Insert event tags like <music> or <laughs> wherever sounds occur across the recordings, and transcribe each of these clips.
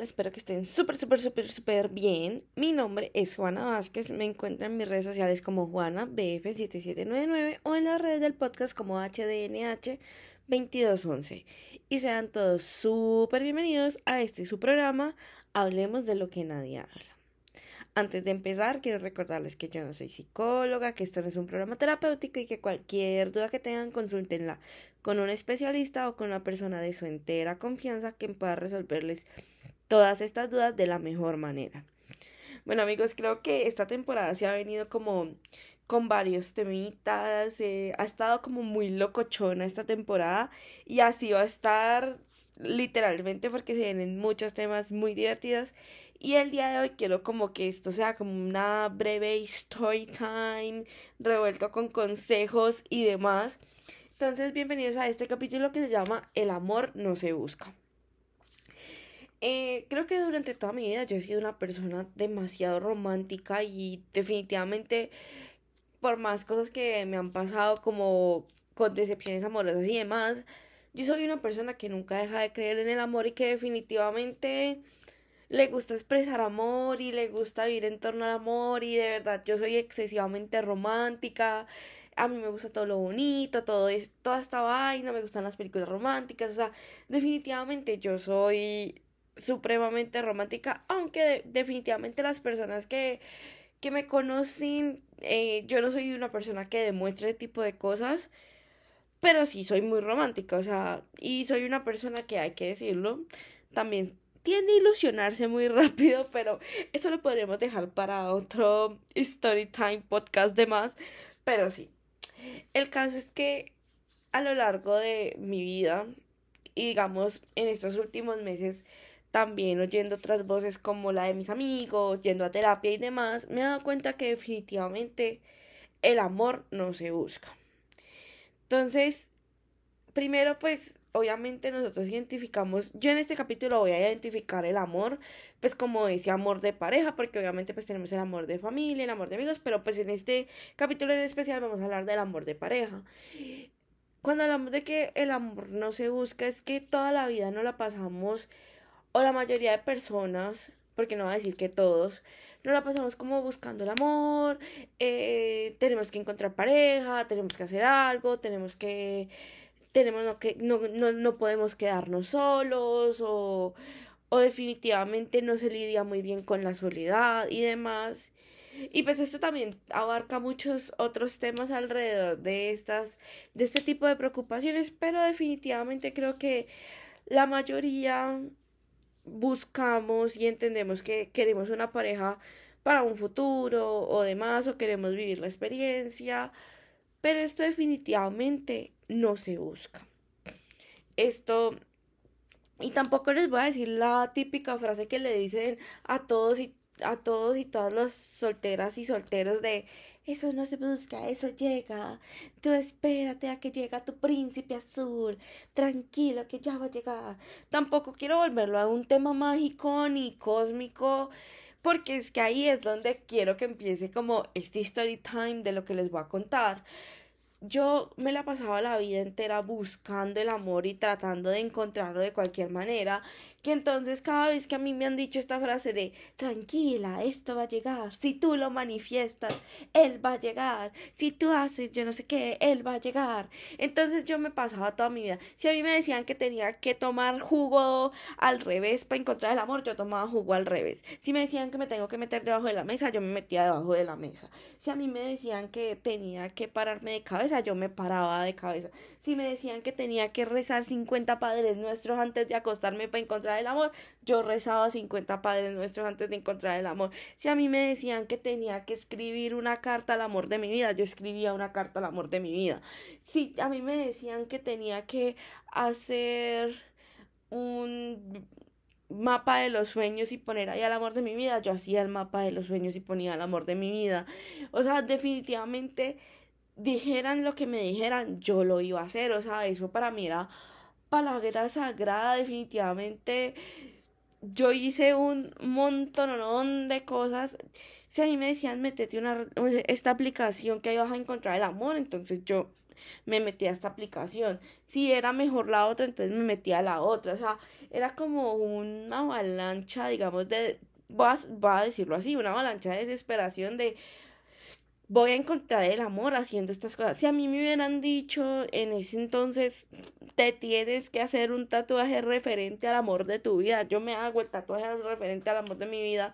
Espero que estén súper, súper, súper, súper bien. Mi nombre es Juana Vázquez. Me encuentran en mis redes sociales como Juana BF7799 o en las redes del podcast como HDNH2211. Y sean todos súper bienvenidos a este su programa. Hablemos de lo que nadie habla. Antes de empezar, quiero recordarles que yo no soy psicóloga, que esto no es un programa terapéutico y que cualquier duda que tengan, consúltenla con un especialista o con una persona de su entera confianza que pueda resolverles todas estas dudas de la mejor manera. Bueno amigos, creo que esta temporada se ha venido como con varios temitas, eh, ha estado como muy locochona esta temporada y así va a estar literalmente porque se vienen muchos temas muy divertidos y el día de hoy quiero como que esto sea como una breve story time revuelto con consejos y demás. Entonces, bienvenidos a este capítulo que se llama El amor no se busca. Eh, creo que durante toda mi vida yo he sido una persona demasiado romántica y definitivamente por más cosas que me han pasado como con decepciones amorosas y demás, yo soy una persona que nunca deja de creer en el amor y que definitivamente le gusta expresar amor y le gusta vivir en torno al amor y de verdad yo soy excesivamente romántica. A mí me gusta todo lo bonito, todo es, toda esta vaina, me gustan las películas románticas, o sea, definitivamente yo soy supremamente romántica, aunque definitivamente las personas que, que me conocen, eh, yo no soy una persona que demuestre ese tipo de cosas, pero sí soy muy romántica, o sea, y soy una persona que hay que decirlo, también tiende a ilusionarse muy <laughs> rápido, pero eso lo podríamos dejar para otro story time podcast de más. Pero sí, el caso es que a lo largo de mi vida y digamos en estos últimos meses también oyendo otras voces como la de mis amigos, yendo a terapia y demás, me he dado cuenta que definitivamente el amor no se busca. Entonces, primero pues obviamente nosotros identificamos, yo en este capítulo voy a identificar el amor, pues como ese amor de pareja, porque obviamente pues tenemos el amor de familia, el amor de amigos, pero pues en este capítulo en especial vamos a hablar del amor de pareja. Cuando hablamos de que el amor no se busca, es que toda la vida no la pasamos, o la mayoría de personas, porque no voy a decir que todos, no la pasamos como buscando el amor, eh, tenemos que encontrar pareja, tenemos que hacer algo, tenemos que tenemos que, no, no, no podemos quedarnos solos o, o definitivamente no se lidia muy bien con la soledad y demás. Y pues esto también abarca muchos otros temas alrededor de estas, de este tipo de preocupaciones, pero definitivamente creo que la mayoría buscamos y entendemos que queremos una pareja para un futuro o demás, o queremos vivir la experiencia, pero esto definitivamente no se busca. Esto, y tampoco les voy a decir la típica frase que le dicen a todos y a todos y todas las solteras y solteros de eso no se busca, eso llega. Tú espérate a que llegue tu príncipe azul. Tranquilo que ya va a llegar. Tampoco quiero volverlo a un tema mágico ni cósmico. Porque es que ahí es donde quiero que empiece como este story time de lo que les voy a contar yo me la pasaba la vida entera buscando el amor y tratando de encontrarlo de cualquier manera, que entonces cada vez que a mí me han dicho esta frase de tranquila, esto va a llegar, si tú lo manifiestas, él va a llegar, si tú haces yo no sé qué, él va a llegar. Entonces yo me pasaba toda mi vida. Si a mí me decían que tenía que tomar jugo al revés para encontrar el amor, yo tomaba jugo al revés. Si me decían que me tengo que meter debajo de la mesa, yo me metía debajo de la mesa. Si a mí me decían que tenía que pararme de cabeza, yo me paraba de cabeza. Si me decían que tenía que rezar 50 padres nuestros antes de acostarme para encontrar el amor, yo rezaba 50 padres nuestros antes de encontrar el amor. Si a mí me decían que tenía que escribir una carta al amor de mi vida, yo escribía una carta al amor de mi vida. Si a mí me decían que tenía que hacer un mapa de los sueños y poner ahí al amor de mi vida, yo hacía el mapa de los sueños y ponía el amor de mi vida. O sea, definitivamente dijeran lo que me dijeran, yo lo iba a hacer, o sea, eso para mí era palabra sagrada, definitivamente. Yo hice un montón de cosas. Si a mí me decían, metete una, esta aplicación que ahí vas a encontrar el amor, entonces yo me metía a esta aplicación. Si era mejor la otra, entonces me metía a la otra. O sea, era como una avalancha, digamos, de, voy a, decirlo así, una avalancha de desesperación de voy a encontrar el amor haciendo estas cosas. Si a mí me hubieran dicho en ese entonces, te tienes que hacer un tatuaje referente al amor de tu vida, yo me hago el tatuaje referente al amor de mi vida,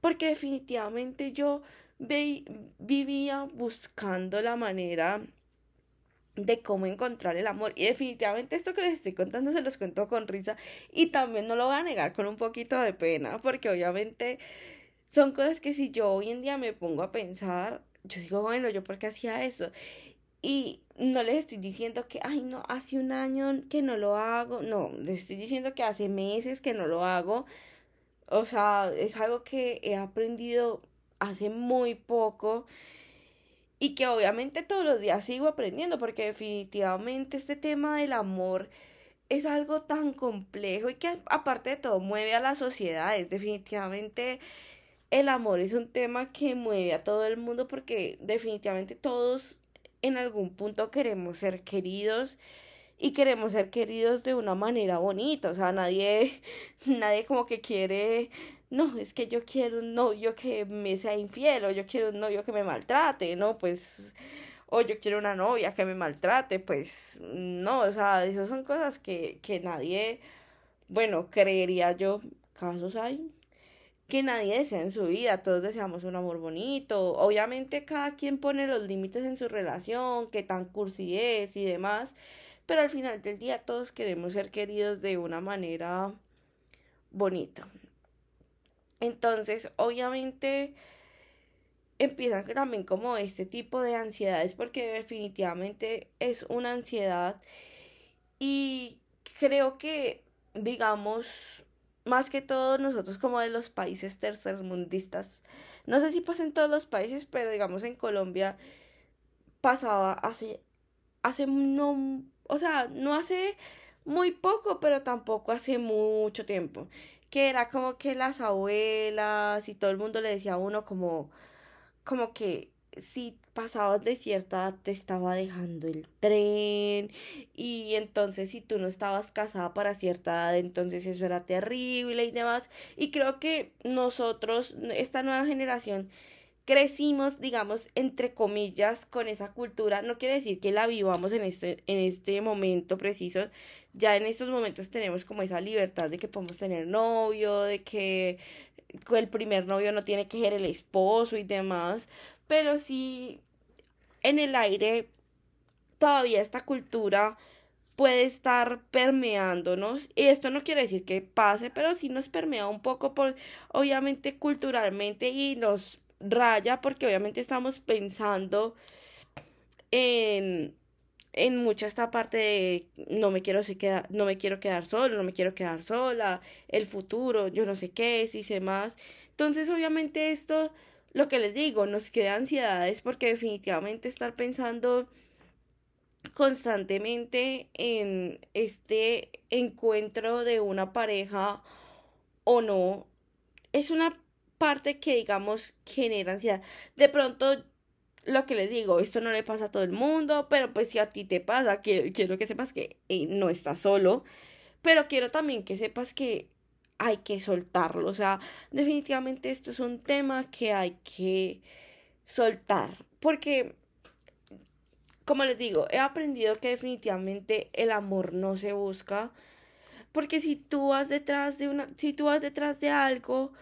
porque definitivamente yo vivía buscando la manera de cómo encontrar el amor. Y definitivamente esto que les estoy contando se los cuento con risa y también no lo voy a negar con un poquito de pena, porque obviamente son cosas que si yo hoy en día me pongo a pensar, yo digo, bueno, yo por qué hacía eso. Y no les estoy diciendo que, ay, no, hace un año que no lo hago. No, les estoy diciendo que hace meses que no lo hago. O sea, es algo que he aprendido hace muy poco y que obviamente todos los días sigo aprendiendo porque definitivamente este tema del amor es algo tan complejo y que aparte de todo mueve a las sociedades. Definitivamente el amor es un tema que mueve a todo el mundo porque definitivamente todos en algún punto queremos ser queridos y queremos ser queridos de una manera bonita, o sea, nadie <laughs> nadie como que quiere no, es que yo quiero un novio que me sea infiel o yo quiero un novio que me maltrate, no, pues, o yo quiero una novia que me maltrate, pues, no, o sea, esas son cosas que, que nadie, bueno, creería yo, casos hay, que nadie desea en su vida, todos deseamos un amor bonito, obviamente cada quien pone los límites en su relación, qué tan cursi es y demás, pero al final del día todos queremos ser queridos de una manera bonita. Entonces, obviamente, empiezan también como este tipo de ansiedades porque definitivamente es una ansiedad y creo que, digamos, más que todo nosotros como de los países tercermundistas, no sé si pasa en todos los países, pero digamos en Colombia pasaba hace, hace no, o sea, no hace muy poco, pero tampoco hace mucho tiempo que era como que las abuelas y todo el mundo le decía a uno como, como que si pasabas de cierta edad te estaba dejando el tren y entonces si tú no estabas casada para cierta edad entonces eso era terrible y demás y creo que nosotros esta nueva generación crecimos, digamos, entre comillas, con esa cultura. No quiere decir que la vivamos en este, en este momento preciso. Ya en estos momentos tenemos como esa libertad de que podemos tener novio, de que el primer novio no tiene que ser el esposo y demás. Pero sí, en el aire, todavía esta cultura puede estar permeándonos y esto no quiere decir que pase pero sí nos permea un poco por obviamente culturalmente y nos raya porque obviamente estamos pensando en, en mucha esta parte de no me quiero se queda, no me quiero quedar solo, no me quiero quedar sola, el futuro, yo no sé qué, si sé más. Entonces, obviamente esto, lo que les digo, nos crea ansiedades porque definitivamente estar pensando constantemente en este encuentro de una pareja o no es una parte que, digamos, genera ansiedad. De pronto, lo que les digo, esto no le pasa a todo el mundo, pero pues si a ti te pasa, que, quiero que sepas que eh, no estás solo, pero quiero también que sepas que hay que soltarlo. O sea, definitivamente esto es un tema que hay que soltar. Porque, como les digo, he aprendido que definitivamente el amor no se busca. Porque si tú vas detrás de una, si tú vas detrás de algo,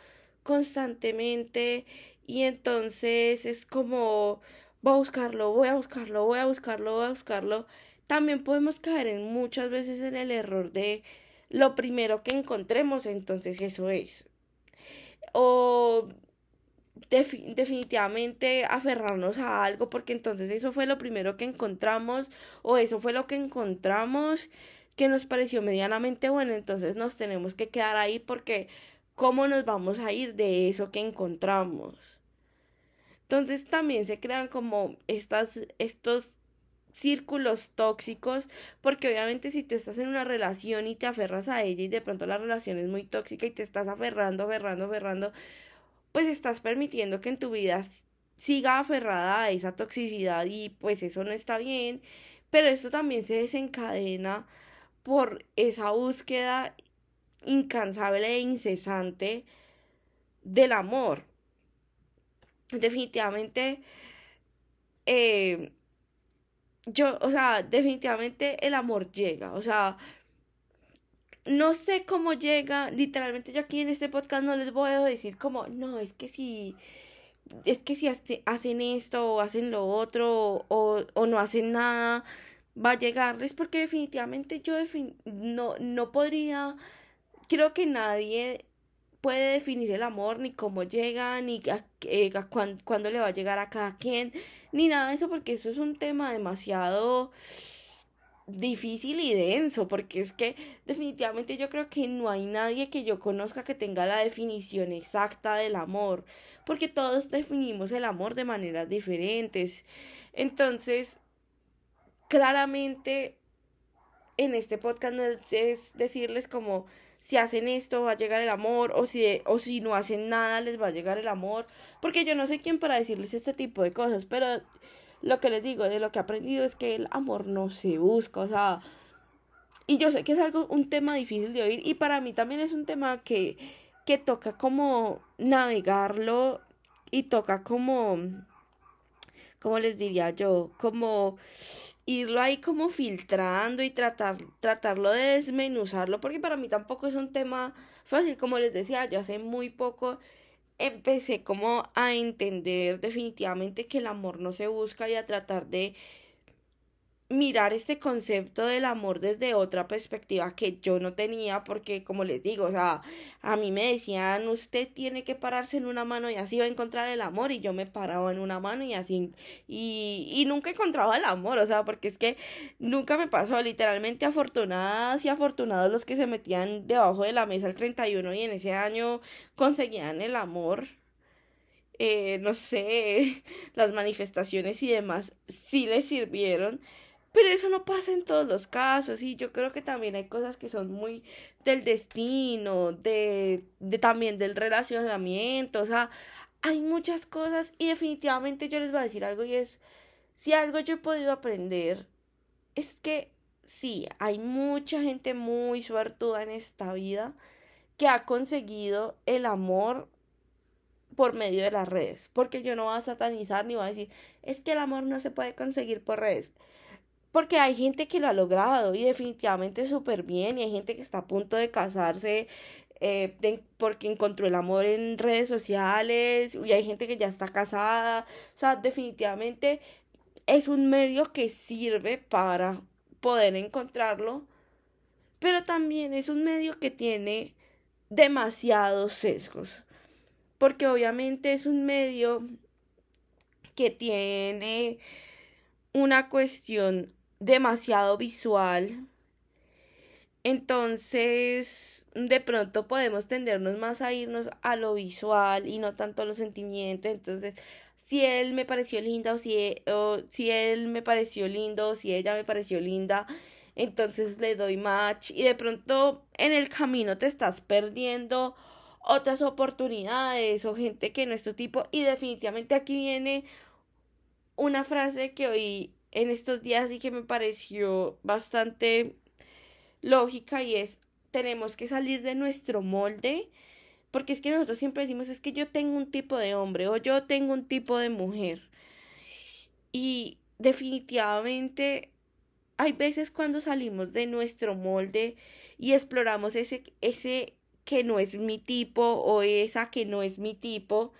constantemente y entonces es como voy a buscarlo, voy a buscarlo, voy a buscarlo, voy a buscarlo. También podemos caer en muchas veces en el error de lo primero que encontremos, entonces eso es. O definitivamente aferrarnos a algo porque entonces eso fue lo primero que encontramos o eso fue lo que encontramos que nos pareció medianamente bueno, entonces nos tenemos que quedar ahí porque ¿Cómo nos vamos a ir de eso que encontramos? Entonces también se crean como estas, estos círculos tóxicos, porque obviamente si tú estás en una relación y te aferras a ella y de pronto la relación es muy tóxica y te estás aferrando, aferrando, aferrando, pues estás permitiendo que en tu vida siga aferrada a esa toxicidad y pues eso no está bien, pero esto también se desencadena por esa búsqueda incansable e incesante del amor. Definitivamente, eh, yo, o sea, definitivamente el amor llega, o sea, no sé cómo llega, literalmente yo aquí en este podcast no les voy a decir como, no, es que si, es que si hacen esto o hacen lo otro o, o no hacen nada, va a llegarles porque definitivamente yo no, no podría, creo que nadie puede definir el amor, ni cómo llega, ni a, eh, cuándo le va a llegar a cada quien, ni nada de eso, porque eso es un tema demasiado difícil y denso, porque es que definitivamente yo creo que no hay nadie que yo conozca que tenga la definición exacta del amor, porque todos definimos el amor de maneras diferentes. Entonces, claramente en este podcast no es decirles como si hacen esto va a llegar el amor o si, o si no hacen nada les va a llegar el amor, porque yo no sé quién para decirles este tipo de cosas, pero lo que les digo, de lo que he aprendido es que el amor no se busca, o sea, y yo sé que es algo, un tema difícil de oír y para mí también es un tema que, que toca como navegarlo y toca como, como les diría yo, como irlo ahí como filtrando y tratar, tratarlo de desmenuzarlo, porque para mí tampoco es un tema fácil, como les decía, yo hace muy poco empecé como a entender definitivamente que el amor no se busca y a tratar de mirar este concepto del amor desde otra perspectiva que yo no tenía porque como les digo, o sea, a mí me decían, usted tiene que pararse en una mano y así va a encontrar el amor y yo me paraba en una mano y así y, y nunca encontraba el amor, o sea, porque es que nunca me pasó, literalmente afortunadas y afortunados los que se metían debajo de la mesa el 31 y en ese año conseguían el amor. Eh, no sé, <laughs> las manifestaciones y demás sí les sirvieron, pero eso no pasa en todos los casos y yo creo que también hay cosas que son muy del destino, de, también del relacionamiento, o sea, hay muchas cosas y definitivamente yo les voy a decir algo y es, si algo yo he podido aprender, es que sí, hay mucha gente muy suertuda en esta vida que ha conseguido el amor por medio de las redes, porque yo no voy a satanizar ni voy a decir, es que el amor no se puede conseguir por redes. Porque hay gente que lo ha logrado y definitivamente súper bien. Y hay gente que está a punto de casarse eh, porque encontró el amor en redes sociales. Y hay gente que ya está casada. O sea, definitivamente es un medio que sirve para poder encontrarlo. Pero también es un medio que tiene demasiados sesgos. Porque obviamente es un medio que tiene una cuestión demasiado visual. Entonces, de pronto podemos tendernos más a irnos a lo visual y no tanto a los sentimientos. Entonces, si él me pareció linda o si, e, o si él me pareció lindo o si ella me pareció linda, entonces le doy match y de pronto en el camino te estás perdiendo otras oportunidades o gente que no es tu tipo y definitivamente aquí viene una frase que hoy en estos días y que me pareció bastante lógica y es tenemos que salir de nuestro molde porque es que nosotros siempre decimos es que yo tengo un tipo de hombre o yo tengo un tipo de mujer y definitivamente hay veces cuando salimos de nuestro molde y exploramos ese ese que no es mi tipo o esa que no es mi tipo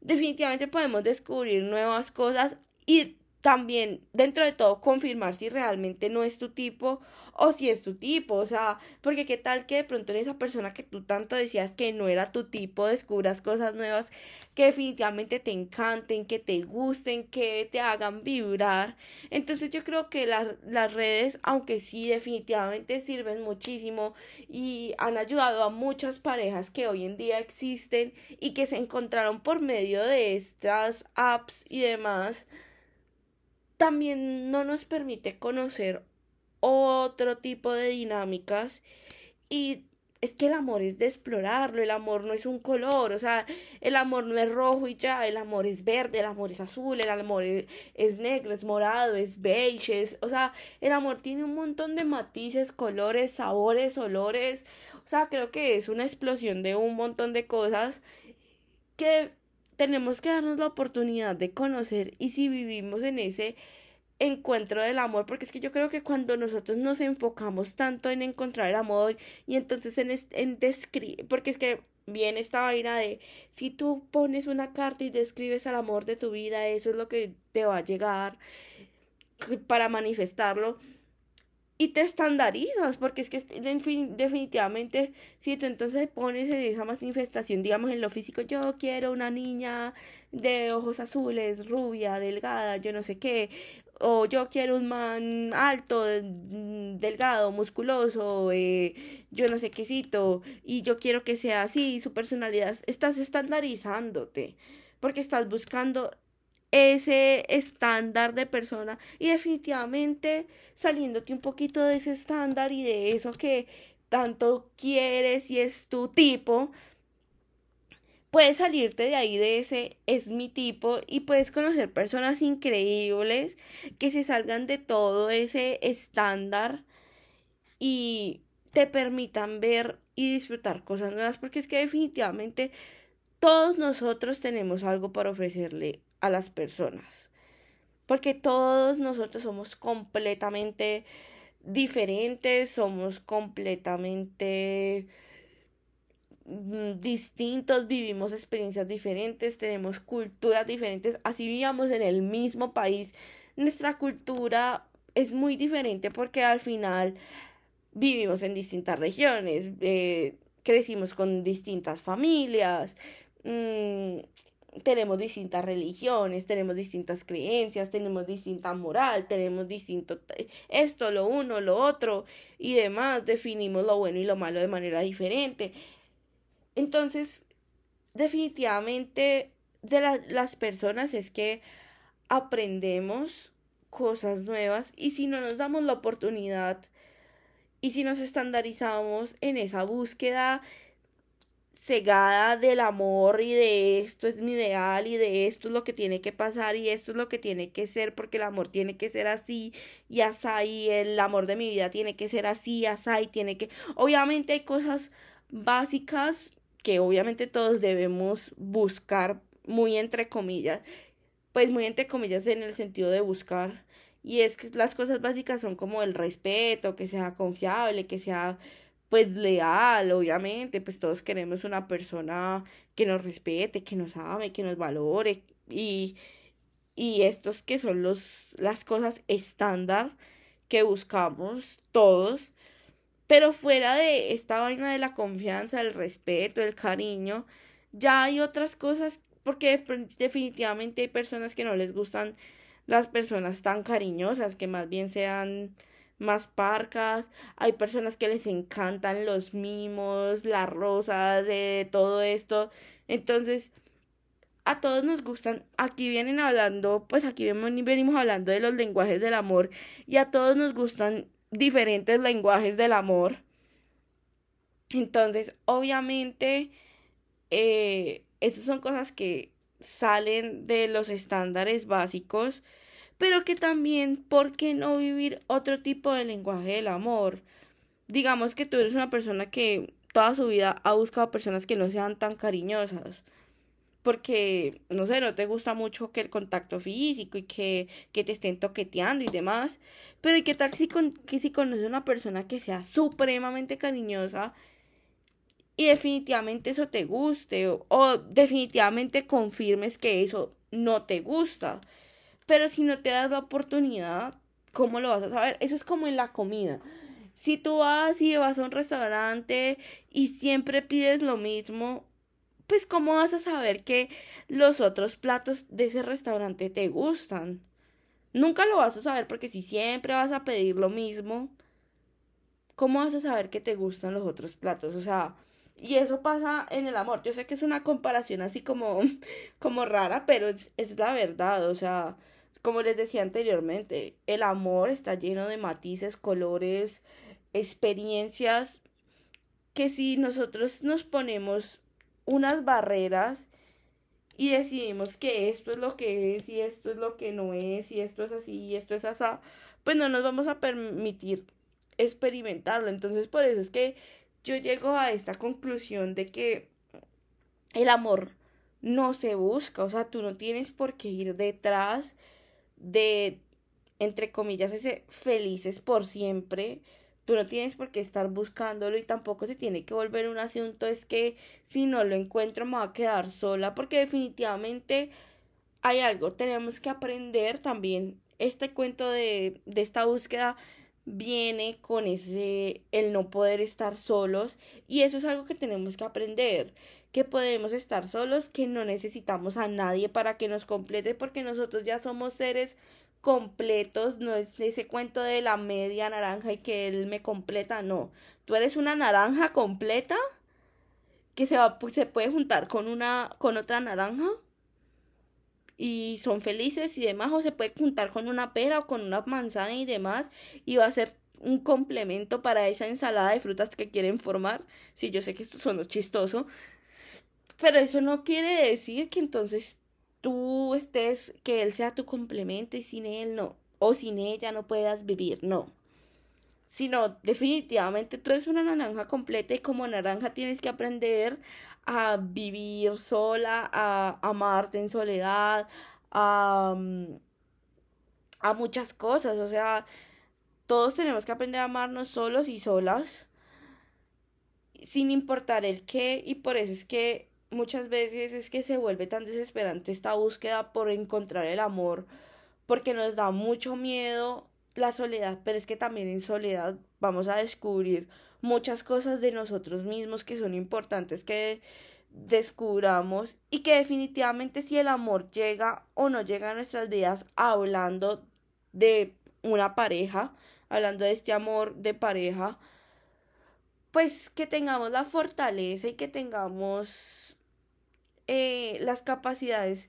definitivamente podemos descubrir nuevas cosas y también dentro de todo confirmar si realmente no es tu tipo o si es tu tipo, o sea, porque qué tal que de pronto en esa persona que tú tanto decías que no era tu tipo, descubras cosas nuevas que definitivamente te encanten, que te gusten, que te hagan vibrar. Entonces yo creo que las, las redes, aunque sí definitivamente sirven muchísimo y han ayudado a muchas parejas que hoy en día existen y que se encontraron por medio de estas apps y demás, también no nos permite conocer otro tipo de dinámicas y es que el amor es de explorarlo, el amor no es un color, o sea, el amor no es rojo y ya, el amor es verde, el amor es azul, el amor es, negro, es morado, es beige, es, o sea, el amor tiene un montón de matices, colores, sabores, olores, o sea, creo que es una explosión de un montón de cosas que tenemos que darnos la oportunidad de conocer y si vivimos en ese encuentro del amor, porque es que yo creo que cuando nosotros nos enfocamos tanto en encontrar el amor y entonces en, en describir, porque es que viene esta vaina de si tú pones una carta y describes al amor de tu vida, eso es lo que te va a llegar para manifestarlo y te estandarizas, porque es que definitivamente, si tú entonces pones esa manifestación, digamos en lo físico, yo quiero una niña de ojos azules, rubia, delgada, yo no sé qué, o yo quiero un man alto, mm, delgado, musculoso, eh, yo no sé quécito, y yo quiero que sea así, su personalidad, estás estandarizándote, porque estás buscando ese estándar de persona y definitivamente saliéndote un poquito de ese estándar y de eso que tanto quieres y es tu tipo, puedes salirte de ahí de ese es mi tipo y puedes conocer personas increíbles que se salgan de todo ese estándar y te permitan ver y disfrutar cosas nuevas porque es que definitivamente todos nosotros tenemos algo para ofrecerle a las personas. Porque todos nosotros somos completamente diferentes somos completamente Mm, distintos, vivimos experiencias diferentes, tenemos culturas diferentes, así vivamos en el mismo país, nuestra cultura es muy diferente porque al final vivimos en distintas regiones, eh, crecimos con distintas familias, mm, tenemos distintas religiones, tenemos distintas creencias, tenemos distinta moral, tenemos distinto esto, lo uno, lo otro y demás, definimos lo bueno y lo malo de manera diferente. Entonces, definitivamente de las personas es que aprendemos cosas nuevas y si no nos damos la oportunidad y si nos estandarizamos en esa búsqueda cegada del amor y de esto es mi ideal y de esto es lo que tiene que pasar y esto es lo que tiene que ser porque el amor tiene que ser así y así el amor de mi vida tiene que ser así, así y tiene que obviamente hay cosas básicas que obviamente todos debemos buscar muy entre comillas, pues muy entre comillas en el sentido de buscar. Y es que las cosas básicas son como el respeto, que sea confiable, que sea pues leal, obviamente, pues todos queremos una persona que nos respete, que nos ame, que nos valore y y estos que son los las cosas estándar que buscamos todos pero fuera de esta vaina de la confianza, el respeto, el cariño, ya hay otras cosas, porque definitivamente hay personas que no les gustan las personas tan cariñosas, que más bien sean más parcas, hay personas que les encantan los mimos, las rosas, de todo esto. Entonces, a todos nos gustan, aquí vienen hablando, pues aquí venimos hablando de los lenguajes del amor y a todos nos gustan diferentes lenguajes del amor. Entonces, obviamente, eh, esas son cosas que salen de los estándares básicos, pero que también, ¿por qué no vivir otro tipo de lenguaje del amor? Digamos que tú eres una persona que toda su vida ha buscado personas que no sean tan cariñosas porque, no sé, no te gusta mucho que el contacto físico y que, que te estén toqueteando y demás. Pero ¿y qué tal si, con, que si conoces una persona que sea supremamente cariñosa y definitivamente eso te guste o definitivamente confirmes que eso no te gusta? Pero si no te das la oportunidad, ¿cómo lo vas a saber? Eso es como en la comida. Si tú vas y vas a un restaurante y siempre pides lo mismo, pues ¿cómo vas a saber que los otros platos de ese restaurante te gustan? Nunca lo vas a saber porque si siempre vas a pedir lo mismo, ¿cómo vas a saber que te gustan los otros platos? O sea, y eso pasa en el amor. Yo sé que es una comparación así como, <laughs> como rara, pero es, es la verdad. O sea, como les decía anteriormente, el amor está lleno de matices, colores, experiencias que si nosotros nos ponemos unas barreras y decidimos que esto es lo que es y esto es lo que no es y esto es así y esto es así, pues no nos vamos a permitir experimentarlo. Entonces por eso es que yo llego a esta conclusión de que el amor no se busca, o sea, tú no tienes por qué ir detrás de, entre comillas, ese felices por siempre. Tú no tienes por qué estar buscándolo y tampoco se tiene que volver un asunto. Es que si no lo encuentro me voy a quedar sola porque definitivamente hay algo. Tenemos que aprender también. Este cuento de, de esta búsqueda viene con ese el no poder estar solos y eso es algo que tenemos que aprender que podemos estar solos, que no necesitamos a nadie para que nos complete, porque nosotros ya somos seres completos, no es ese cuento de la media naranja y que él me completa, no. Tú eres una naranja completa que se va se puede juntar con una con otra naranja y son felices y demás o se puede juntar con una pera o con una manzana y demás y va a ser un complemento para esa ensalada de frutas que quieren formar. Sí, yo sé que esto son chistoso, pero eso no quiere decir que entonces tú estés, que él sea tu complemento y sin él no, o sin ella no puedas vivir, no. Sino definitivamente tú eres una naranja completa y como naranja tienes que aprender a vivir sola, a amarte en soledad, a, mm, a muchas cosas. O sea, todos tenemos que aprender a amarnos solos y solas sin importar el qué y por eso es que muchas veces es que se vuelve tan desesperante esta búsqueda por encontrar el amor, porque nos da mucho miedo la soledad, pero es que también en soledad vamos a descubrir muchas cosas de nosotros mismos que son importantes que descubramos y que definitivamente si el amor llega o no llega a nuestras vidas hablando de una pareja, hablando de este amor de pareja, pues que tengamos la fortaleza y que tengamos eh, las capacidades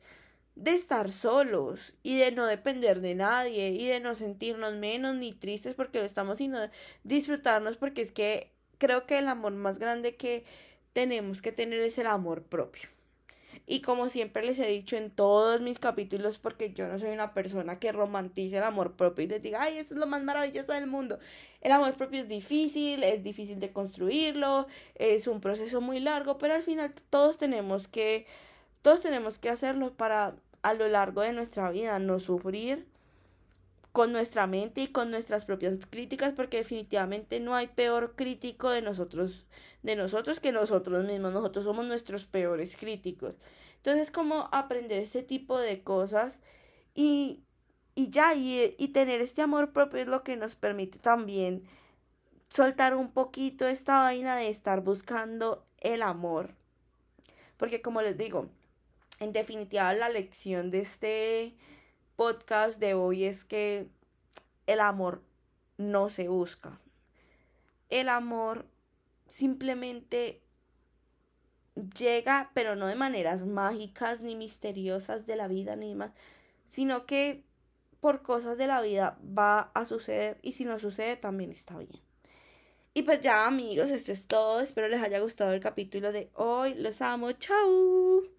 de estar solos y de no depender de nadie y de no sentirnos menos ni tristes porque lo estamos, sino disfrutarnos porque es que creo que el amor más grande que tenemos que tener es el amor propio. Y como siempre les he dicho en todos mis capítulos, porque yo no soy una persona que romantice el amor propio y les diga, ay, eso es lo más maravilloso del mundo. El amor propio es difícil, es difícil de construirlo, es un proceso muy largo, pero al final todos tenemos que, todos tenemos que hacerlo para a lo largo de nuestra vida no sufrir con nuestra mente y con nuestras propias críticas porque definitivamente no hay peor crítico de nosotros de nosotros que nosotros mismos. Nosotros somos nuestros peores críticos. Entonces como aprender ese tipo de cosas y y ya y, y tener este amor propio es lo que nos permite también soltar un poquito esta vaina de estar buscando el amor. Porque como les digo en definitiva la lección de este podcast de hoy es que el amor no se busca. El amor simplemente llega, pero no de maneras mágicas ni misteriosas de la vida ni más, sino que por cosas de la vida va a suceder y si no sucede también está bien. Y pues ya amigos, esto es todo. Espero les haya gustado el capítulo de hoy. Los amo. Chao.